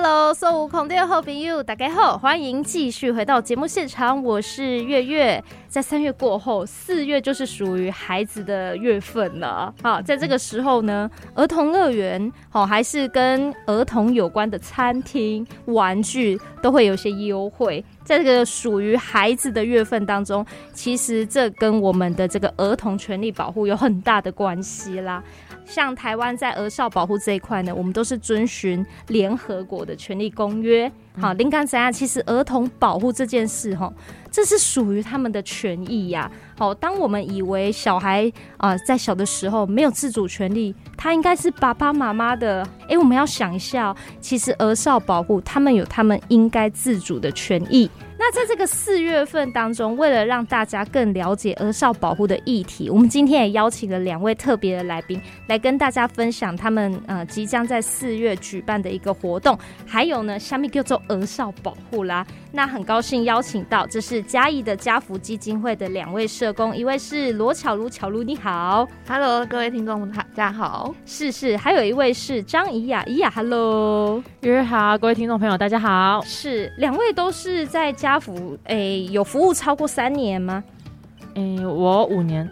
Hello，所有空中好朋友，大家好，欢迎继续回到节目现场，我是月月。在三月过后，四月就是属于孩子的月份了。好，在这个时候呢，儿童乐园，好，还是跟儿童有关的餐厅、玩具，都会有些优惠。在这个属于孩子的月份当中，其实这跟我们的这个儿童权利保护有很大的关系啦。像台湾在儿少保护这一块呢，我们都是遵循联合国的权利公约。好，您刚才啊，其实儿童保护这件事，哈，这是属于他们的权益呀。好，当我们以为小孩啊在小的时候没有自主权利，他应该是爸爸妈妈的。哎，我们要想一下，其实儿少保护他们有他们应该自主的权益。那在这个四月份当中，为了让大家更了解儿少保护的议题，我们今天也邀请了两位特别的来宾来跟大家分享他们呃即将在四月举办的一个活动，还有呢，下面叫做儿少保护啦。那很高兴邀请到，这是嘉义的家福基金会的两位社工，一位是罗巧如，巧如你好，Hello，各位听众大家好，是是，还有一位是张怡雅，怡雅，Hello，月月好，各位听众朋友大家好，是两位都是在家福，诶、欸，有服务超过三年吗？诶、欸，我五年，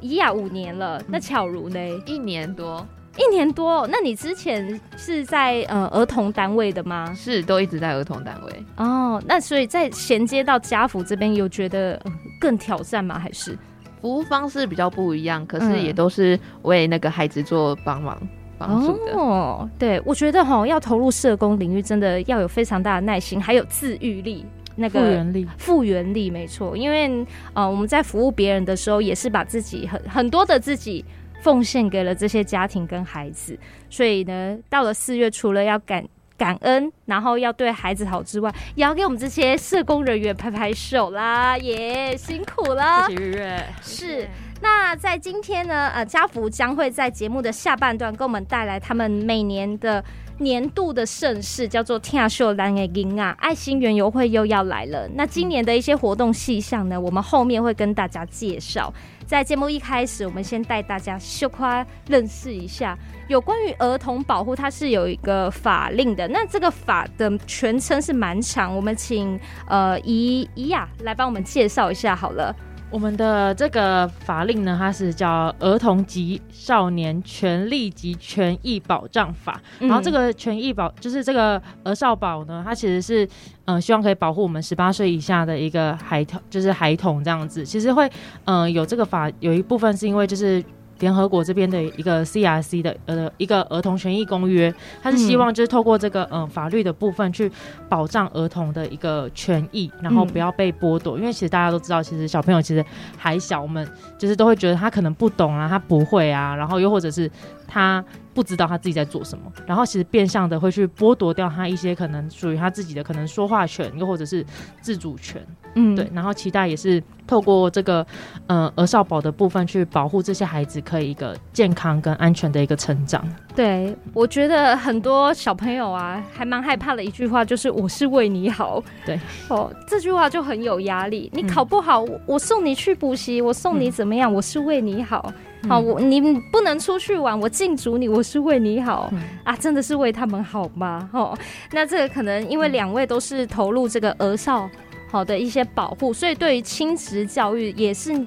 怡雅五年了，那巧如呢？一年多。一年多，那你之前是在呃儿童单位的吗？是，都一直在儿童单位。哦，那所以在衔接到家福这边，有觉得更挑战吗？还是服务方式比较不一样？可是也都是为那个孩子做帮忙帮助的。哦，对，我觉得哈，要投入社工领域，真的要有非常大的耐心，还有自愈力，那个复原力，复原力没错。因为呃，我们在服务别人的时候，也是把自己很很多的自己。奉献给了这些家庭跟孩子，所以呢，到了四月，除了要感感恩，然后要对孩子好之外，也要给我们这些社工人员拍拍手啦，耶、yeah，辛苦了。谢谢月月。是，那在今天呢，呃，家福将会在节目的下半段，给我们带来他们每年的年度的盛事，叫做“听秀兰的音啊”，爱心园游会又要来了。那今年的一些活动细项呢，我们后面会跟大家介绍。在节目一开始，我们先带大家秀夸认识一下有关于儿童保护，它是有一个法令的。那这个法的全称是蛮长，我们请呃怡怡雅来帮我们介绍一下好了。我们的这个法令呢，它是叫《儿童及少年权利及权益保障法》，嗯，然后这个权益保就是这个儿少保呢，它其实是嗯、呃，希望可以保护我们十八岁以下的一个孩童，就是孩童这样子。其实会嗯、呃，有这个法，有一部分是因为就是。联合国这边的一个 CRC 的呃一个儿童权益公约，它是希望就是透过这个嗯、呃、法律的部分去保障儿童的一个权益，然后不要被剥夺。因为其实大家都知道，其实小朋友其实还小，我们就是都会觉得他可能不懂啊，他不会啊，然后又或者是他。不知道他自己在做什么，然后其实变相的会去剥夺掉他一些可能属于他自己的可能说话权，又或者是自主权，嗯，对。然后期待也是透过这个呃儿少保的部分去保护这些孩子，可以一个健康跟安全的一个成长。对，我觉得很多小朋友啊，还蛮害怕的一句话就是“我是为你好”。对，哦，这句话就很有压力。你考不好，嗯、我送你去补习，我送你怎么样？嗯、我是为你好。好，我你不能出去玩，我禁足你，我是为你好、嗯、啊，真的是为他们好吗？哦，那这个可能因为两位都是投入这个儿少好的一些保护，所以对于亲子教育也是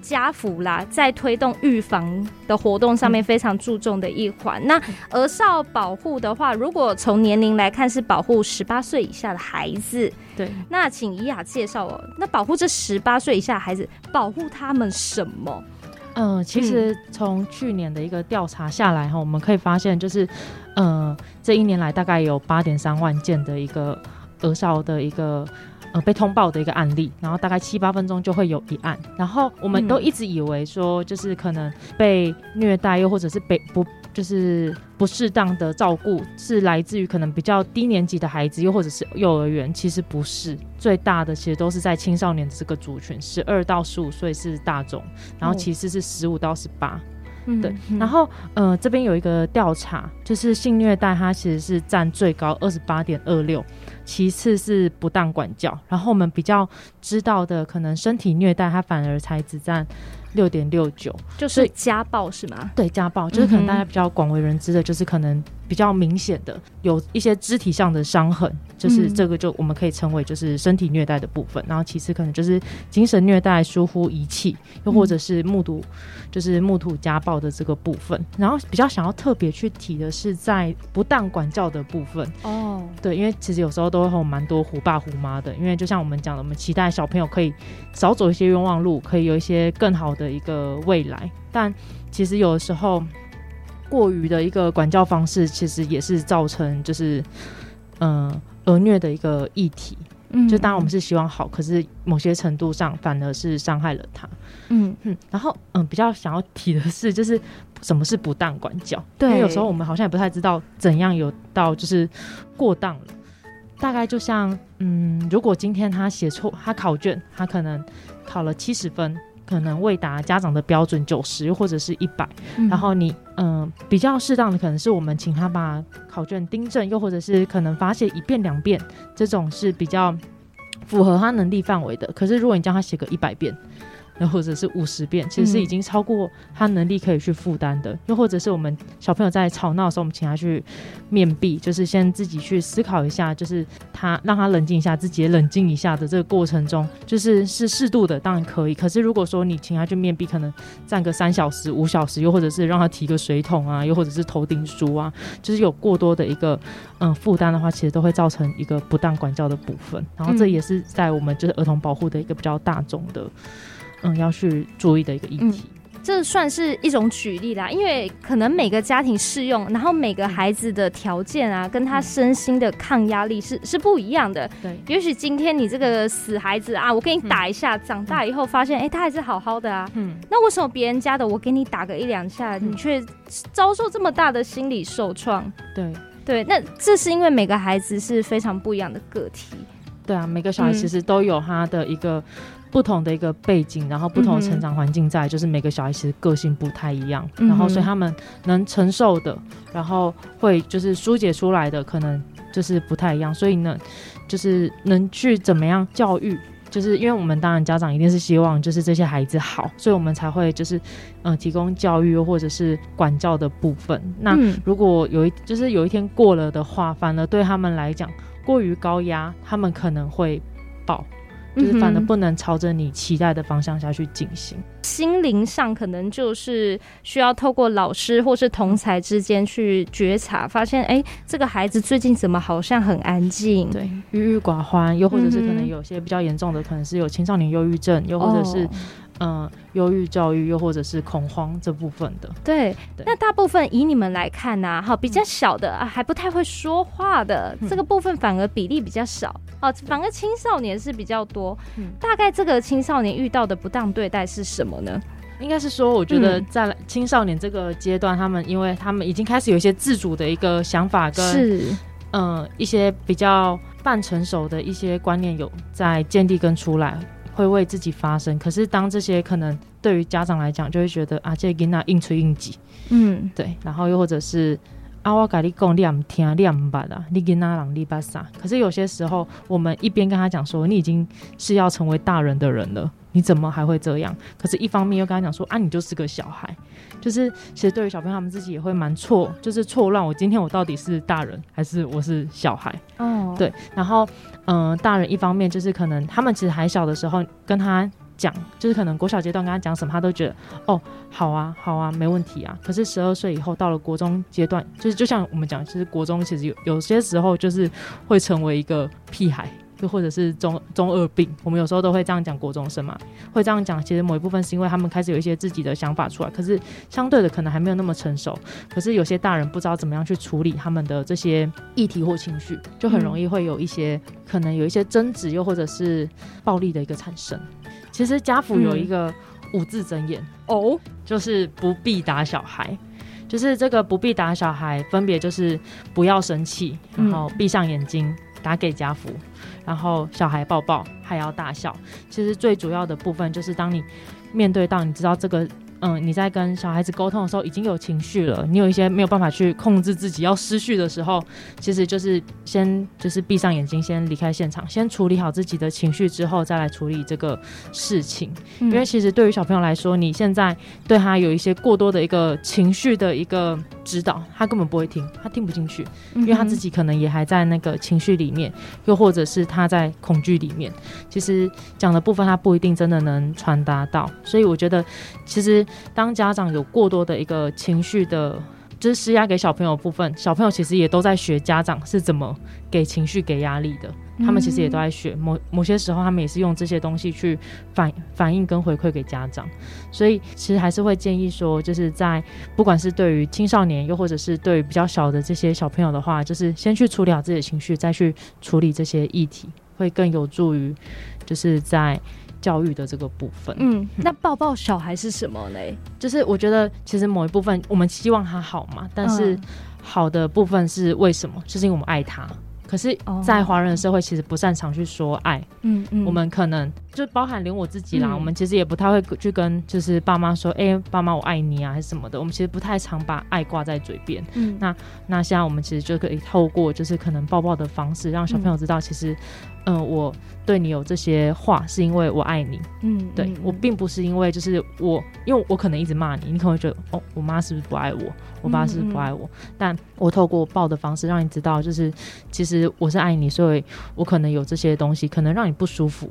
家福啦，在推动预防的活动上面非常注重的一环。那儿少保护的话，如果从年龄来看，是保护十八岁以下的孩子。对，那请怡雅介绍哦，那保护这十八岁以下的孩子，保护他们什么？嗯、呃，其实从去年的一个调查下来哈、嗯，我们可以发现，就是，呃，这一年来大概有八点三万件的一个额少的一个呃被通报的一个案例，然后大概七八分钟就会有一案，然后我们都一直以为说，就是可能被虐待又或者是被不。就是不适当的照顾，是来自于可能比较低年级的孩子，又或者是幼儿园。其实不是最大的，其实都是在青少年这个族群，十二到十五岁是大众，然后其次是十五到十八。对，然后呃，这边有一个调查，就是性虐待，它其实是占最高二十八点二六。其次是不当管教，然后我们比较知道的可能身体虐待，它反而才只占六点六九，就是家暴是吗？对，家暴就是可能大家比较广为人知的，就是可能比较明显的有一些肢体上的伤痕，就是这个就我们可以称为就是身体虐待的部分。然后其次可能就是精神虐待、疏忽遗弃，又或者是目睹就是目睹家暴的这个部分。然后比较想要特别去提的是在不当管教的部分哦，对，因为其实有时候都会有蛮多虎爸虎妈的，因为就像我们讲的，我们期待小朋友可以少走一些冤枉路，可以有一些更好的。一个未来，但其实有的时候过于的一个管教方式，其实也是造成就是嗯儿虐的一个议题。嗯，就当然我们是希望好，可是某些程度上反而是伤害了他。嗯嗯，然后嗯比较想要提的是，就是什么是不当管教？对，因为有时候我们好像也不太知道怎样有到就是过当了。大概就像嗯，如果今天他写错，他考卷他可能考了七十分。可能未达家长的标准九十，或者是一百，然后你嗯、呃、比较适当的可能是我们请他把考卷订正，又或者是可能罚写一遍两遍，这种是比较符合他能力范围的。可是如果你叫他写个一百遍，又或者是五十遍，其实是已经超过他能力可以去负担的。又或者是我们小朋友在吵闹的时候，我们请他去面壁，就是先自己去思考一下，就是他让他冷静一下，自己也冷静一下的这个过程中，就是是适度的，当然可以。可是如果说你请他去面壁，可能站个三小时、五小时，又或者是让他提个水桶啊，又或者是头顶书啊，就是有过多的一个嗯负担的话，其实都会造成一个不当管教的部分。然后这也是在我们就是儿童保护的一个比较大众的。嗯，要去注意的一个议题，嗯，这算是一种举例啦。因为可能每个家庭适用，然后每个孩子的条件啊，跟他身心的抗压力是是不一样的。对，也许今天你这个死孩子啊，我给你打一下，嗯，长大以后发现，哎，欸，他还是好好的啊。嗯，那为什么别人家的我给你打个一两下，嗯，你却遭受这么大的心理受创？对对，那这是因为每个孩子是非常不一样的个体。对啊，每个小孩其实都有他的一个。不同的一个背景，然后不同的成长环境在，在、嗯、就是每个小孩其实个性不太一样，嗯、然后所以他们能承受的，然后会就是疏解出来的，可能就是不太一样。所以呢，就是能去怎么样教育，就是因为我们当然家长一定是希望就是这些孩子好，所以我们才会就是嗯、呃、提供教育或者是管教的部分。那如果有一就是有一天过了的话，反而对他们来讲过于高压，他们可能会爆。就是反而不能朝着你期待的方向下去进行，心灵上可能就是需要透过老师或是同才之间去觉察，发现哎、欸，这个孩子最近怎么好像很安静，对，郁郁寡欢，又或者是可能有些比较严重的，可能是有青少年忧郁症，又或者是。嗯，忧郁教育又或者是恐慌这部分的，对，对，那大部分以你们来看呢、啊，哈，比较小的啊，还不太会说话的、嗯、这个部分反而比例比较少，哦，反而青少年是比较多。嗯，大概这个青少年遇到的不当对待是什么呢？应该是说，我觉得在青少年这个阶段，他们因为他们已经开始有一些自主的一个想法跟是嗯一些比较半成熟的一些观念有在建立跟出来。会为自己发声，可是当这些可能对于家长来讲，就会觉得啊，这囡仔硬吹硬挤，嗯，对，然后又或者是啊，我跟你讲，你也不听，你也不捌啦，你囡仔人你捌啥？可是有些时候，我们一边跟他讲说，你已经是要成为大人的人了，你怎么还会这样？可是一方面又跟他讲说，啊，你就是个小孩，就是其实对于小朋友他们自己也会蛮错，就是错乱。我今天我到底是大人还是我是小孩？哦，对，然后。嗯、呃，大人一方面就是可能他们其实还小的时候跟他讲，就是可能国小阶段跟他讲什么，他都觉得哦，好啊，好啊，没问题啊。可是十二岁以后到了国中阶段，就是就像我们讲，其实国中其实有有些时候就是会成为一个屁孩。就或者是中中二病，我们有时候都会这样讲国中生嘛，会这样讲。其实某一部分是因为他们开始有一些自己的想法出来，可是相对的可能还没有那么成熟。可是有些大人不知道怎么样去处理他们的这些议题或情绪，就很容易会有一些、嗯、可能有一些争执，又或者是暴力的一个产生。其实家父有一个五字真言哦，就是不必打小孩，就是这个不必打小孩，分别就是不要生气，然后闭上眼睛。打给家福，然后小孩抱抱还要大笑。其实最主要的部分就是，当你面对到你知道这个，嗯、嗯，你在跟小孩子沟通的时候已经有情绪了，你有一些没有办法去控制自己要失序的时候，其实就是先就是闭上眼睛，先离开现场，先处理好自己的情绪之后，再来处理这个事情。嗯、因为其实对于小朋友来说，你现在对他有一些过多的一个情绪的一个指导，他根本不会听，他听不进去，因为他自己可能也还在那个情绪里面，又或者是他在恐惧里面，其实讲的部分他不一定真的能传达到，所以我觉得其实。当家长有过多的一个情绪的，就是施压给小朋友部分，小朋友其实也都在学家长是怎么给情绪、给压力的。他们其实也都在学，某某些时候他们也是用这些东西去反反应跟回馈给家长。所以其实还是会建议说，就是在不管是对于青少年，又或者是对于比较小的这些小朋友的话，就是先去处理好自己的情绪，再去处理这些议题，会更有助于就是在。教育的这个部分，嗯，那抱抱小孩是什么嘞？就是我觉得其实某一部分我们希望他好嘛，但是好的部分是为什么？就是因为我们爱他。可是，在华人的社会，其实不擅长去说爱。嗯嗯，我们可能就包含连我自己啦，我们其实也不太会去跟就是爸妈说，哎，爸妈我爱你啊，还是什么的。我们其实不太常把爱挂在嘴边。嗯，那那现在我们其实就可以透过就是可能抱抱的方式，让小朋友知道，其实，嗯，我对你有这些话，是因为我爱你。嗯，对，我并不是因为就是我，因为我可能一直骂你，你可能会觉得，哦，我妈是不是不爱我？我爸是不是不爱我？但我透过抱的方式，让你知道，就是其实。我是爱你，所以我可能有这些东西，可能让你不舒服，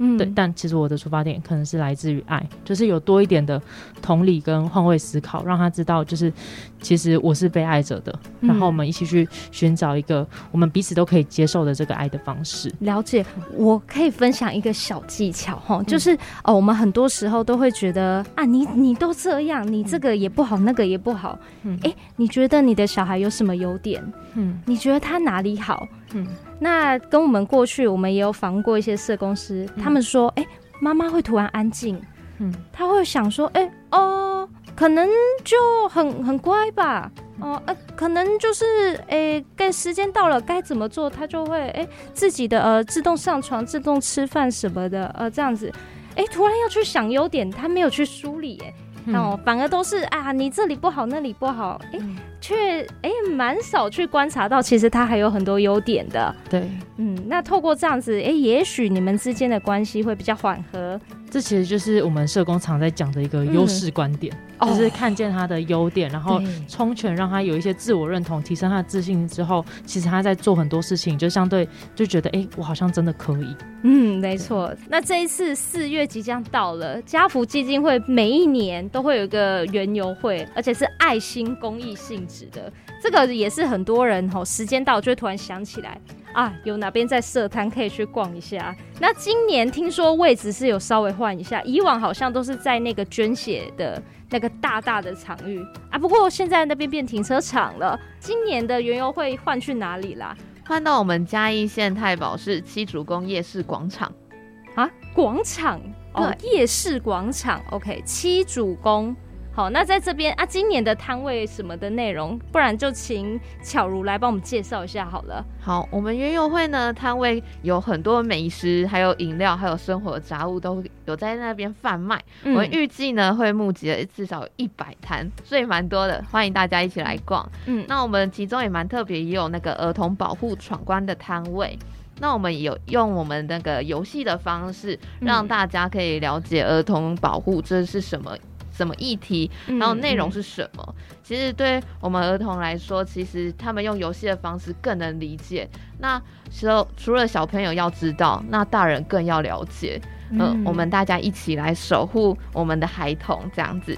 嗯，对。但其实我的出发点可能是来自于爱，就是有多一点的同理跟换位思考，让他知道，就是其实我是被爱着的。嗯、然后我们一起去寻找一个我们彼此都可以接受的这个爱的方式。了解，我可以分享一个小技巧哈，就是、嗯、哦，我们很多时候都会觉得啊，你你都这样，你这个也不好，那个也不好。嗯，哎、欸，你觉得你的小孩有什么优点？嗯，你觉得他哪里好？嗯，那跟我们过去，我们也有访问过一些社工师，嗯、他们说，哎、欸，妈妈会突然安静，嗯，他会想说，哎、欸，哦，可能就很很乖吧，哦，呃，可能就是，哎、欸，该时间到了该怎么做，他就会，哎、欸，自己的呃自动上床、自动吃饭什么的，呃，这样子，哎、欸，突然要去想优点，他没有去梳理，哎。哦，反而都是啊，你这里不好，那里不好，哎、欸，却哎蛮少去观察到，其实他还有很多优点的。对，嗯，那透过这样子，哎、欸，也许你们之间的关系会比较缓和。这其实就是我们社工常在讲的一个优势观点。嗯就是看见他的优点，然后充权，让他有一些自我认同，提升他的自信之后，其实他在做很多事情，就相对就觉得，哎、欸，我好像真的可以。嗯，没错。那这一次四月即将到了，家福基金会每一年都会有一个园游会，而且是爱心公益性质的。这个也是很多人吼，时间到就会突然想起来啊，有哪边在设摊可以去逛一下。那今年听说位置是有稍微换一下，以往好像都是在那个捐血的。那个大大的场域啊，不过现在那边变停车场了。今年的园游会换去哪里啦？换到我们嘉义县太保市七主宫夜市广场啊，广场哦，夜市广场。OK，七主宫。好，那在这边啊，今年的摊位什么的内容，不然就请巧如来帮我们介绍一下好了。好，我们园游会呢，摊位有很多美食，还有饮料，还有生活杂物都有在那边贩卖。嗯、我们预计呢会募集了至少一百摊，所以蛮多的，欢迎大家一起来逛。嗯，那我们其中也蛮特别，也有那个儿童保护闯关的摊位。那我们有用我们那个游戏的方式，让大家可以了解儿童保护这是什么。什么议题，然后内容是什么？其实对我们儿童来说，其实他们用游戏的方式更能理解。那时候除了小朋友要知道，那大人更要了解。嗯、呃，我们大家一起来守护我们的孩童，这样子。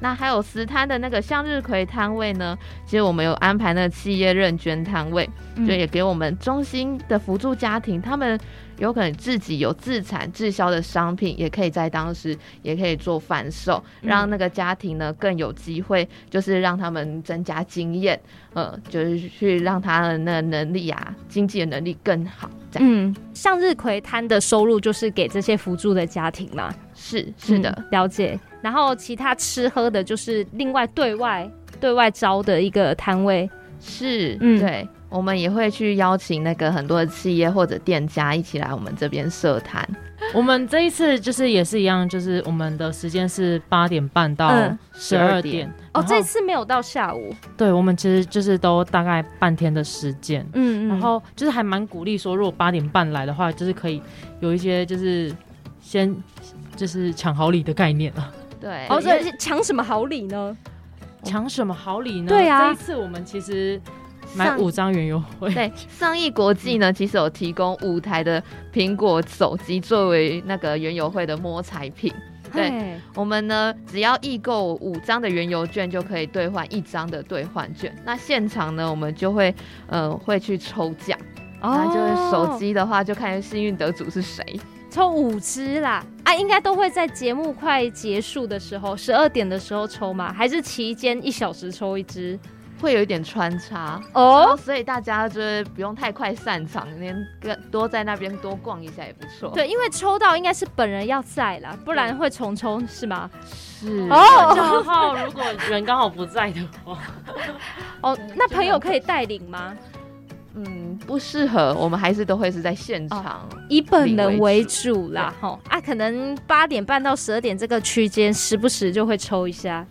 那还有实摊的那个向日葵摊位呢？其实我们有安排那个企业认捐摊位，就也给我们中心的辅助家庭，他们。有可能自己有自产自销的商品，也可以在当时也可以做贩售，让那个家庭呢更有机会，就是让他们增加经验，呃，就是去让他的那个能力啊，经济的能力更好。这样。嗯，向日葵摊的收入就是给这些辅助的家庭嘛？是是的，嗯，了解。然后其他吃喝的，就是另外对外对外招的一个摊位。是，嗯，对。我们也会去邀请那个很多的企业或者店家一起来我们这边设谈。我们这一次就是也是一样，就是我们的时间是八点半到十二点。嗯、哦，这次没有到下午。对，我们其实就是都大概半天的时间。嗯嗯。然后就是还蛮鼓励说，如果八点半来的话，就是可以有一些就是先就是抢好礼的概念了。对。哦，所以抢什么好礼呢？抢什么好礼呢？对啊，这一次我们其实。买五张园游会。对，上亿国际呢，其实有提供五台的苹果手机作为那个原油会的摸彩品。对，我们呢，只要易购五张的原油券，就可以兑换一张的兑换券。那现场呢，我们就会呃会去抽奖，那就是手机的话，就看幸运得主是谁。抽五支啦，啊，应该都会在节目快结束的时候，十二点的时候抽嘛，还是期间一小时抽一支？会有一点穿插哦，所以大家就是不用太快散场，连跟多在那边多逛一下也不错。对，因为抽到应该是本人要在啦，不然会重抽是吗？是哦。然后如果人刚好不在的话，哦，那朋友可以带领吗？嗯，不适合，我们还是都会是在现场，哦、以本人为主啦。吼啊，可能八点半到十二点这个区间，时不时就会抽一下。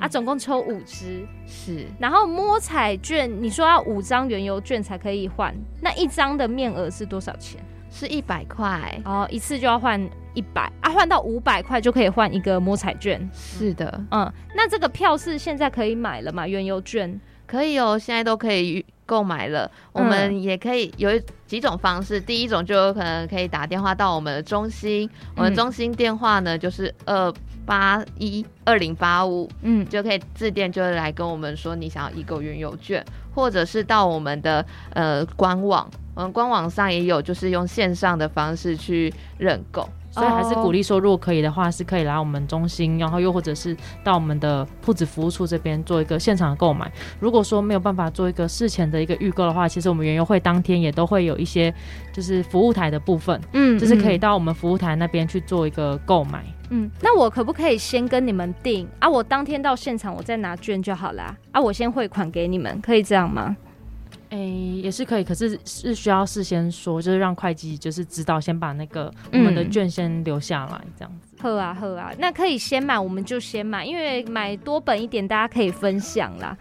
啊，总共抽五支，是。然后摸彩券，你说要五张原油券才可以换，那一张的面额是多少钱？是一百块。哦，一次就要换一百啊，换到五百块就可以换一个摸彩券。是的，嗯，那这个票是现在可以买了吗？原油券可以哦，现在都可以购买了。我们也可以有几种方式，第一种就有可能可以打电话到我们的中心，我们中心电话呢就是二。八一二零八五，嗯，就可以致电，就是来跟我们说你想要易购园游券，或者是到我们的呃官网，我们官网上也有，就是用线上的方式去认购。所以还是鼓励说，如果可以的话，是可以来我们中心，然后又或者是到我们的铺子服务处这边做一个现场的购买。如果说没有办法做一个事前的一个预购的话，其实我们园游会当天也都会有一些就是服务台的部分，嗯，就是可以到我们服务台那边去做一个购买。嗯，那我可不可以先跟你们订啊？我当天到现场，我再拿券就好啦。啊，我先汇款给你们，可以这样吗？诶、欸，也是可以，可是是需要事先说，就是让会计就是知道，先把那个我们的券先留下来，这样子。喝、嗯、啊，喝啊，那可以先买，我们就先买，因为买多本一点，大家可以分享啦。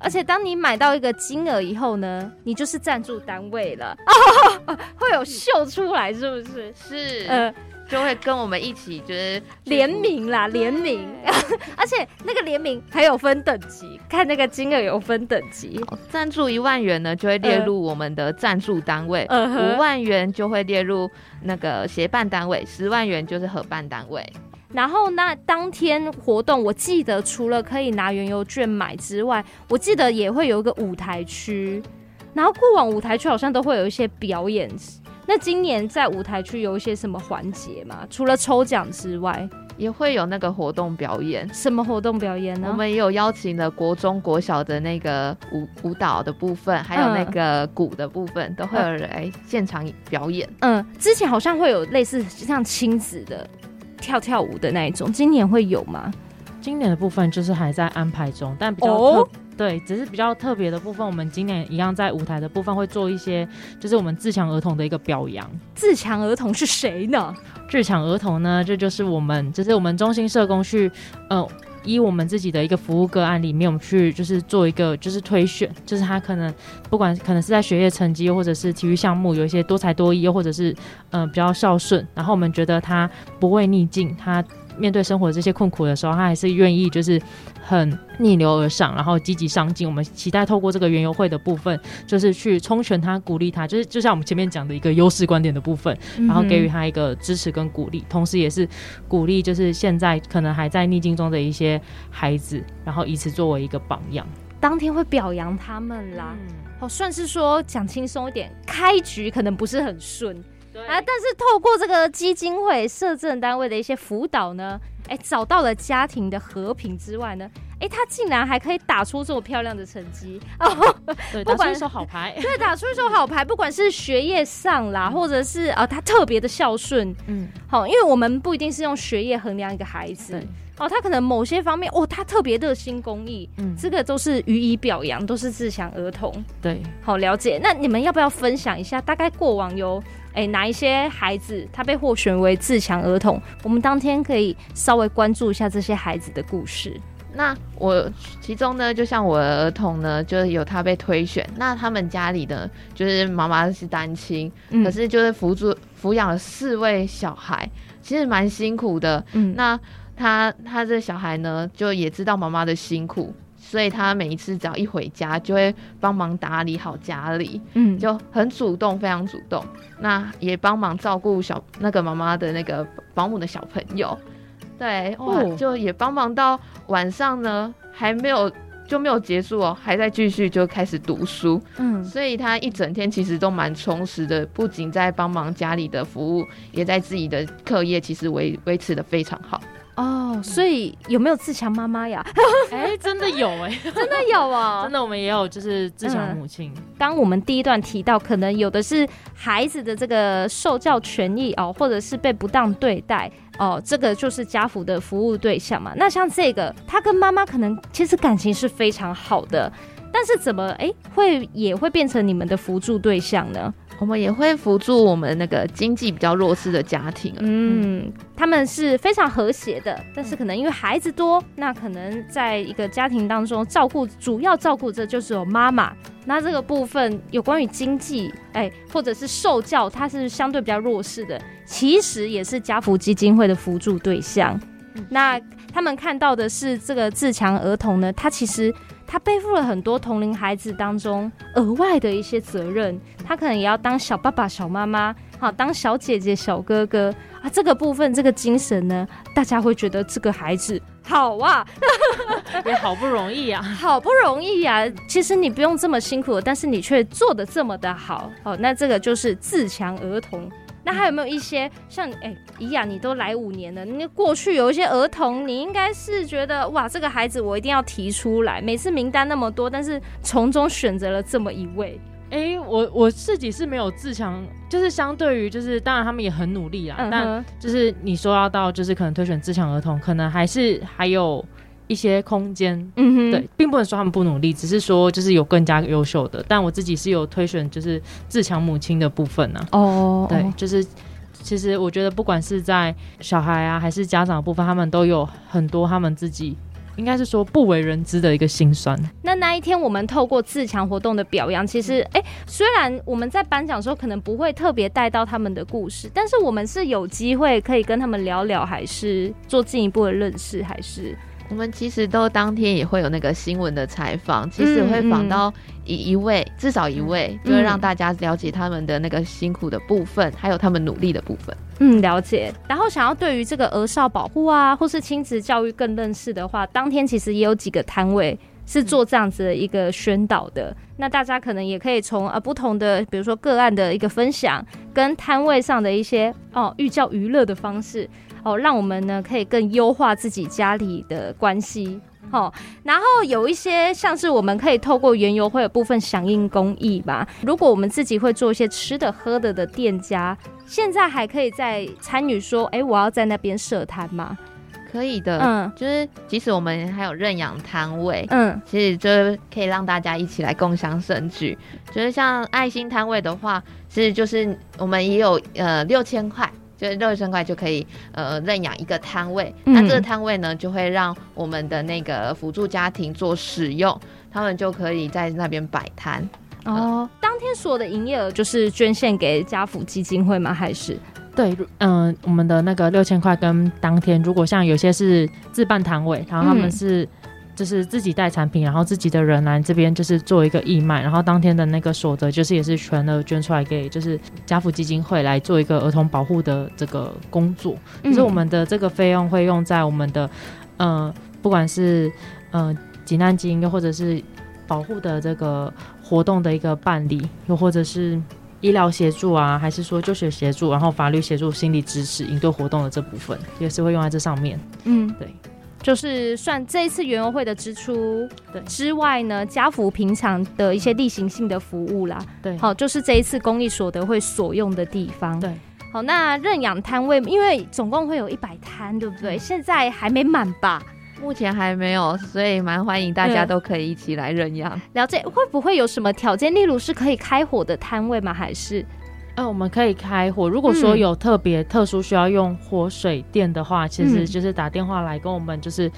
而且当你买到一个金额以后呢，你就是赞助单位了，哦，会有秀出来，是不是？是，呃。就会跟我们一起，就是联名啦，联名，而且那个联名还有分等级，看那个金额有分等级。赞助一万元呢，就会列入我们的赞助单位；五、呃、万元就会列入那个协办单位；十万元就是合办单位。然后那当天活动，我记得除了可以拿原油券买之外，我记得也会有一个舞台区。然后过往舞台区好像都会有一些表演。那今年在舞台区有一些什么环节吗？除了抽奖之外，也会有那个活动表演。什么活动表演呢？我们也有邀请了国中、国小的那个舞舞蹈的部分，还有那个鼓的部分，嗯、都会有人来现场表演。嗯，之前好像会有类似像亲子的跳跳舞的那一种，今年会有吗？今年的部分就是还在安排中，但比较特、哦、对，只是比较特别的部分。我们今年一样在舞台的部分会做一些，就是我们自强儿童的一个表扬。自强儿童是谁呢？自强儿童呢，这就，是我们，就是我们中心社工去，呃，依我们自己的一个服务个案里面，我们去就是做一个就是推选，就是他可能不管可能是在学业成绩，又或者是体育项目有一些多才多艺，又或者是嗯、呃、比较孝顺，然后我们觉得他不畏逆境，他。面对生活这些困苦的时候，他还是愿意就是很逆流而上，然后积极上进。我们期待透过这个园游会的部分，就是去充全他、鼓励他，就是就像我们前面讲的一个优势观点的部分，然后给予他一个支持跟鼓励，嗯、同时也是鼓励就是现在可能还在逆境中的一些孩子，然后以此作为一个榜样。当天会表扬他们啦，好、嗯、算是说讲轻松一点，开局可能不是很顺。啊！但是透过这个基金会、社政单位的一些辅导呢，哎、欸，找到了家庭的和平之外呢，哎，他竟然还可以打出这么漂亮的成绩。哦！对，打出一手好牌，对，打出一手好牌，不管是学业上啦，或者是啊，他特别的孝顺，嗯，好，因为我们不一定是用学业衡量一个孩子，哦，他可能某些方面，哦，他特别热心公益，嗯，这个都是予以表扬，都是自强儿童，对，好了解。那你们要不要分享一下，大概过往有哎哪一些孩子他被获选为自强儿童？我们当天可以稍微关注一下这些孩子的故事。那我其中呢，就像我的儿童呢，就是有他被推选。那他们家里呢，就是妈妈是单亲，嗯、可是就是辅助抚养了四位小孩，其实蛮辛苦的。嗯，那他他这小孩呢，就也知道妈妈的辛苦，所以他每一次只要一回家，就会帮忙打理好家里，嗯，就很主动，非常主动。那也帮忙照顾小那个妈妈的那个保姆的小朋友。对，哇，就也帮忙到晚上呢，还没有就没有结束哦，还在继续就开始读书，嗯，所以他一整天其实都蛮充实的，不仅在帮忙家里的服务，也在自己的课业其实维维持的非常好。哦，所以有没有自强妈妈呀？哎、欸，真的有哎、欸，真的有啊、哦，真的我们也有，就是自强母亲。刚、嗯、我们第一段提到，可能有的是孩子的这个受教权益哦，或者是被不当对待哦，这个就是家扶的服务对象嘛。那像这个，他跟妈妈可能其实感情是非常好的，但是怎么哎、欸、会也会变成你们的扶助对象呢？我们也会辅助我们那个经济比较弱势的家庭，嗯，他们是非常和谐的，但是可能因为孩子多，那可能在一个家庭当中照顾主要照顾者就是有妈妈，那这个部分有关于经济，哎，或者是受教，他是相对比较弱势的，其实也是家扶基金会的辅助对象。那他们看到的是这个自强儿童呢，他其实。他背负了很多同龄孩子当中额外的一些责任，他可能也要当小爸爸、小妈妈，好当小姐姐、小哥哥啊。这个部分，这个精神呢，大家会觉得这个孩子好啊，也好不容易啊，好不容易啊。其实你不用这么辛苦，但是你却做的这么的好，哦，那这个就是自强儿童。那还有没有一些像哎，宜雅，你都来五年了，那过去有一些儿童，你应该是觉得哇，这个孩子我一定要提出来。每次名单那么多，但是从中选择了这么一位。哎、欸，我我自己是没有自强，就是相对于就是，当然他们也很努力啦，嗯、但就是你说要到就是可能推选自强儿童，可能还是还有。一些空间，嗯哼，对，并不能说他们不努力，只是说就是有更加优秀的。但我自己是有推选，就是自强母亲的部分呢、啊。哦，对，就是其实我觉得不管是在小孩啊，还是家长的部分，他们都有很多他们自己应该是说不为人知的一个心酸。那那一天我们透过自强活动的表扬，其实哎、欸，虽然我们在颁奖的时候可能不会特别带到他们的故事，但是我们是有机会可以跟他们聊聊，还是做进一步的认识，还是。我们其实都当天也会有那个新闻的采访，其实会访到一一位，至少一位，就会让大家了解他们的那个辛苦的部分，还有他们努力的部分。嗯，了解。然后想要对于这个儿少保护啊，或是亲子教育更认识的话，当天其实也有几个摊位是做这样子的一个宣导的。那大家可能也可以从呃不同的，比如说个案的一个分享，跟摊位上的一些哦寓教于乐的方式。哦，让我们呢可以更优化自己家里的关系。哦，然后有一些像是我们可以透过原油会有部分响应公益吧。如果我们自己会做一些吃的喝的的店家，现在还可以再参与说，哎，我要在那边设摊吗？可以的，嗯，就是即使我们还有认养摊位，嗯，其实就是可以让大家一起来共享盛举。就是像爱心摊位的话，其实就是我们也有呃六千块。就是六千块就可以呃认养一个摊位，嗯、那这个摊位呢就会让我们的那个辅助家庭做使用，他们就可以在那边摆摊。哦，当天所有的营业额就是捐献给家福基金会吗？还是？对，嗯、呃，我们的那个六千块跟当天如果像有些是自办摊位，然后他们是。嗯就是自己带产品，然后自己的人来这边就是做一个义卖，然后当天的那个所得就是也是全额捐出来给就是家福基金会来做一个儿童保护的这个工作。就、嗯、是我们的这个费用会用在我们的呃不管是呃急难金又或者是保护的这个活动的一个办理，又或者是医疗协助啊，还是说就学协助，然后法律协助、心理支持、应对活动的这部分也是会用在这上面。嗯，对。就是算这一次园游会的支出对之外呢，家福平常的一些例行性的服务啦。对，好，就是这一次公益所得会所用的地方。对，好，那认养摊位，因为总共会有一百摊，对不对？现在还没满吧？目前还没有，所以蛮欢迎大家都可以一起来认养。了解，会不会有什么条件？例如是可以开火的摊位吗？还是？呃，我们可以开火。如果说有特别特殊需要用火水电的话，嗯、其实就是打电话来跟我们，就是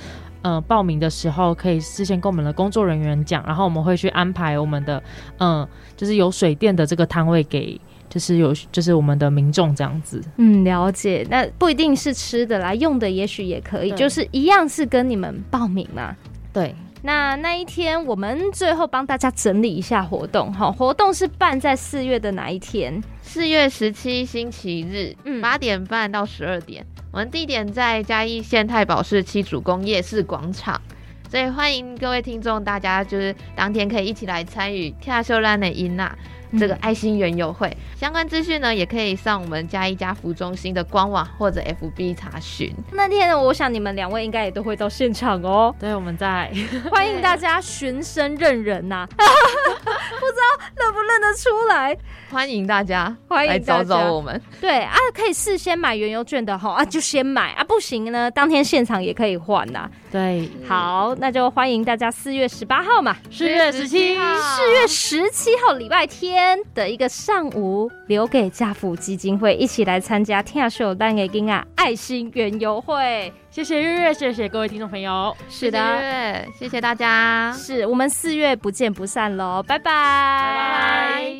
呃报名的时候可以事先跟我们的工作人员讲，然后我们会去安排我们的嗯、呃，就是有水电的这个摊位给。就是有，就是我们的民众这样子。嗯，了解。那不一定是吃的啦，用的也许也可以。就是一样是跟你们报名嘛。对。那那一天，我们最后帮大家整理一下活动哈。活动是办在四月的哪一天？四月十七星期日，嗯，八点半到十二点。我们地点在嘉义县太保市七主公夜市广场，所以欢迎各位听众，大家就是当天可以一起来参与跳秀兰的音呐。这个爱心园游会。相关资讯呢，也可以上我们嘉一家服中心的官网或者 FB 查询。那天呢，我想你们两位应该也都会到现场哦。对，我们在。欢迎大家寻声认人呐、啊，不知道认不认得出来？欢迎大家，欢迎来找找我们。对啊，可以事先买原油券的哈。啊，就先买。啊，不行呢，当天现场也可以换呐。对，好，那就欢迎大家四月十八号嘛，四月十七号，四月十七号礼拜天的一个上午，留给家福基金会一起来参加天秀蛋给金啊爱心园游会。谢谢月月，谢谢各位听众朋友。是的，谢谢大家，是我们四月不见不散喽，拜拜，拜拜。